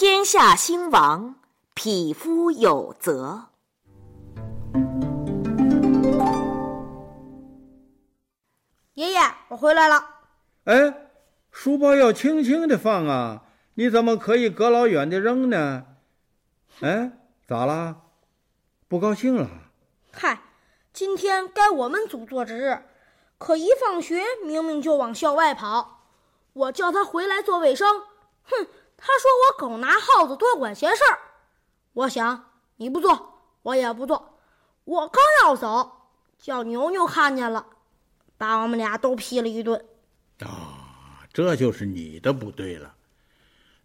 天下兴亡，匹夫有责。爷爷，我回来了。哎，书包要轻轻的放啊！你怎么可以隔老远的扔呢？哎，咋啦？不高兴了？嗨，今天该我们组做值日，可一放学明明就往校外跑。我叫他回来做卫生，哼，他说我狗拿耗子多管闲事儿。我想你不做，我也不做。我刚要走，叫牛牛看见了。把我们俩都批了一顿，啊，这就是你的不对了。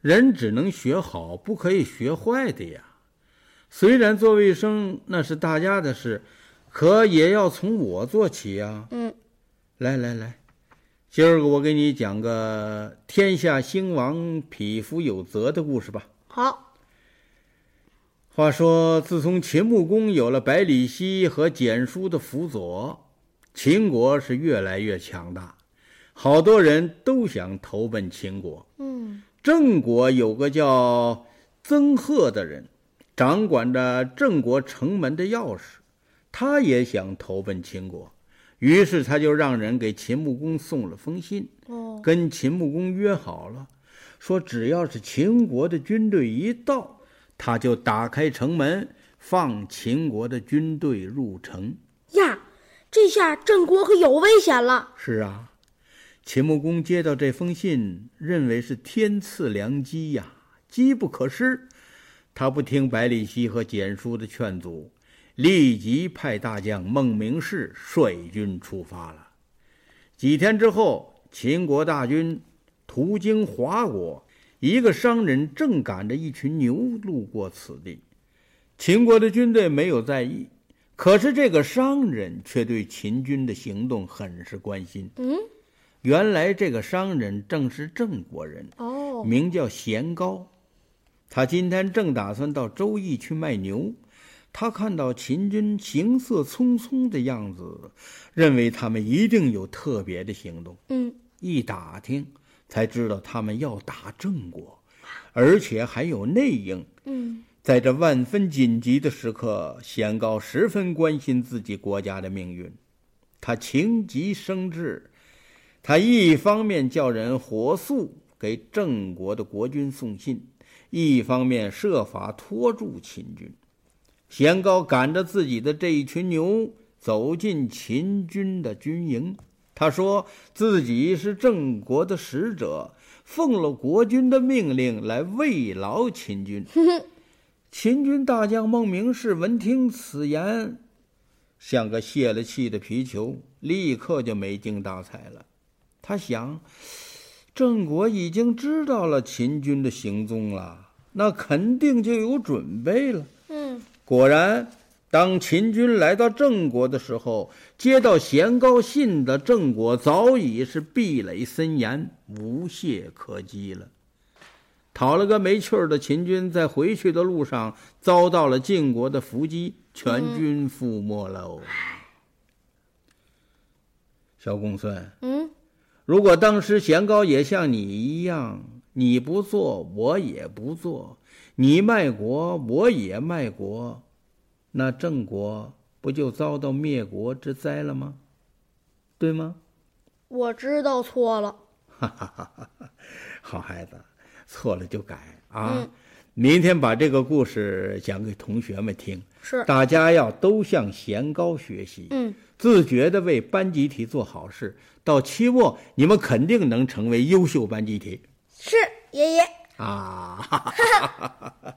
人只能学好，不可以学坏的呀。虽然做卫生那是大家的事，可也要从我做起呀。嗯，来来来，今儿个我给你讲个天下兴亡，匹夫有责的故事吧。好。话说，自从秦穆公有了百里奚和蹇叔的辅佐。秦国是越来越强大，好多人都想投奔秦国。嗯，郑国有个叫曾贺的人，掌管着郑国城门的钥匙，他也想投奔秦国，于是他就让人给秦穆公送了封信，跟秦穆公约好了，说只要是秦国的军队一到，他就打开城门，放秦国的军队入城。呀。这下郑国可有危险了。是啊，秦穆公接到这封信，认为是天赐良机呀，机不可失。他不听百里奚和蹇叔的劝阻，立即派大将孟明视率军出发了。几天之后，秦国大军途经华国，一个商人正赶着一群牛路过此地，秦国的军队没有在意。可是这个商人却对秦军的行动很是关心。嗯，原来这个商人正是郑国人，哦，名叫贤高。他今天正打算到周易去卖牛。他看到秦军行色匆匆的样子，认为他们一定有特别的行动。嗯，一打听才知道他们要打郑国，而且还有内应。嗯。在这万分紧急的时刻，显高十分关心自己国家的命运，他情急生智，他一方面叫人火速给郑国的国君送信，一方面设法拖住秦军。贤高赶着自己的这一群牛走进秦军的军营，他说自己是郑国的使者，奉了国君的命令来慰劳秦军。秦军大将孟明视闻听此言，像个泄了气的皮球，立刻就没精打采了。他想，郑国已经知道了秦军的行踪了，那肯定就有准备了。嗯，果然，当秦军来到郑国的时候，接到贤高信的郑国早已是壁垒森严，无懈可击了。讨了个没趣儿的秦军，在回去的路上遭到了晋国的伏击，全军覆没喽。小公孙，嗯，如果当时贤高也像你一样，你不做，我也不做，你卖国，我也卖国，那郑国不就遭到灭国之灾了吗？对吗？我知道错了。哈哈哈哈哈！好孩子。错了就改啊！明天把这个故事讲给同学们听。是，大家要都向贤高学习，嗯，自觉的为班集体做好事。到期末，你们肯定能成为优秀班集体。是，爷爷。啊！哈哈哈哈哈。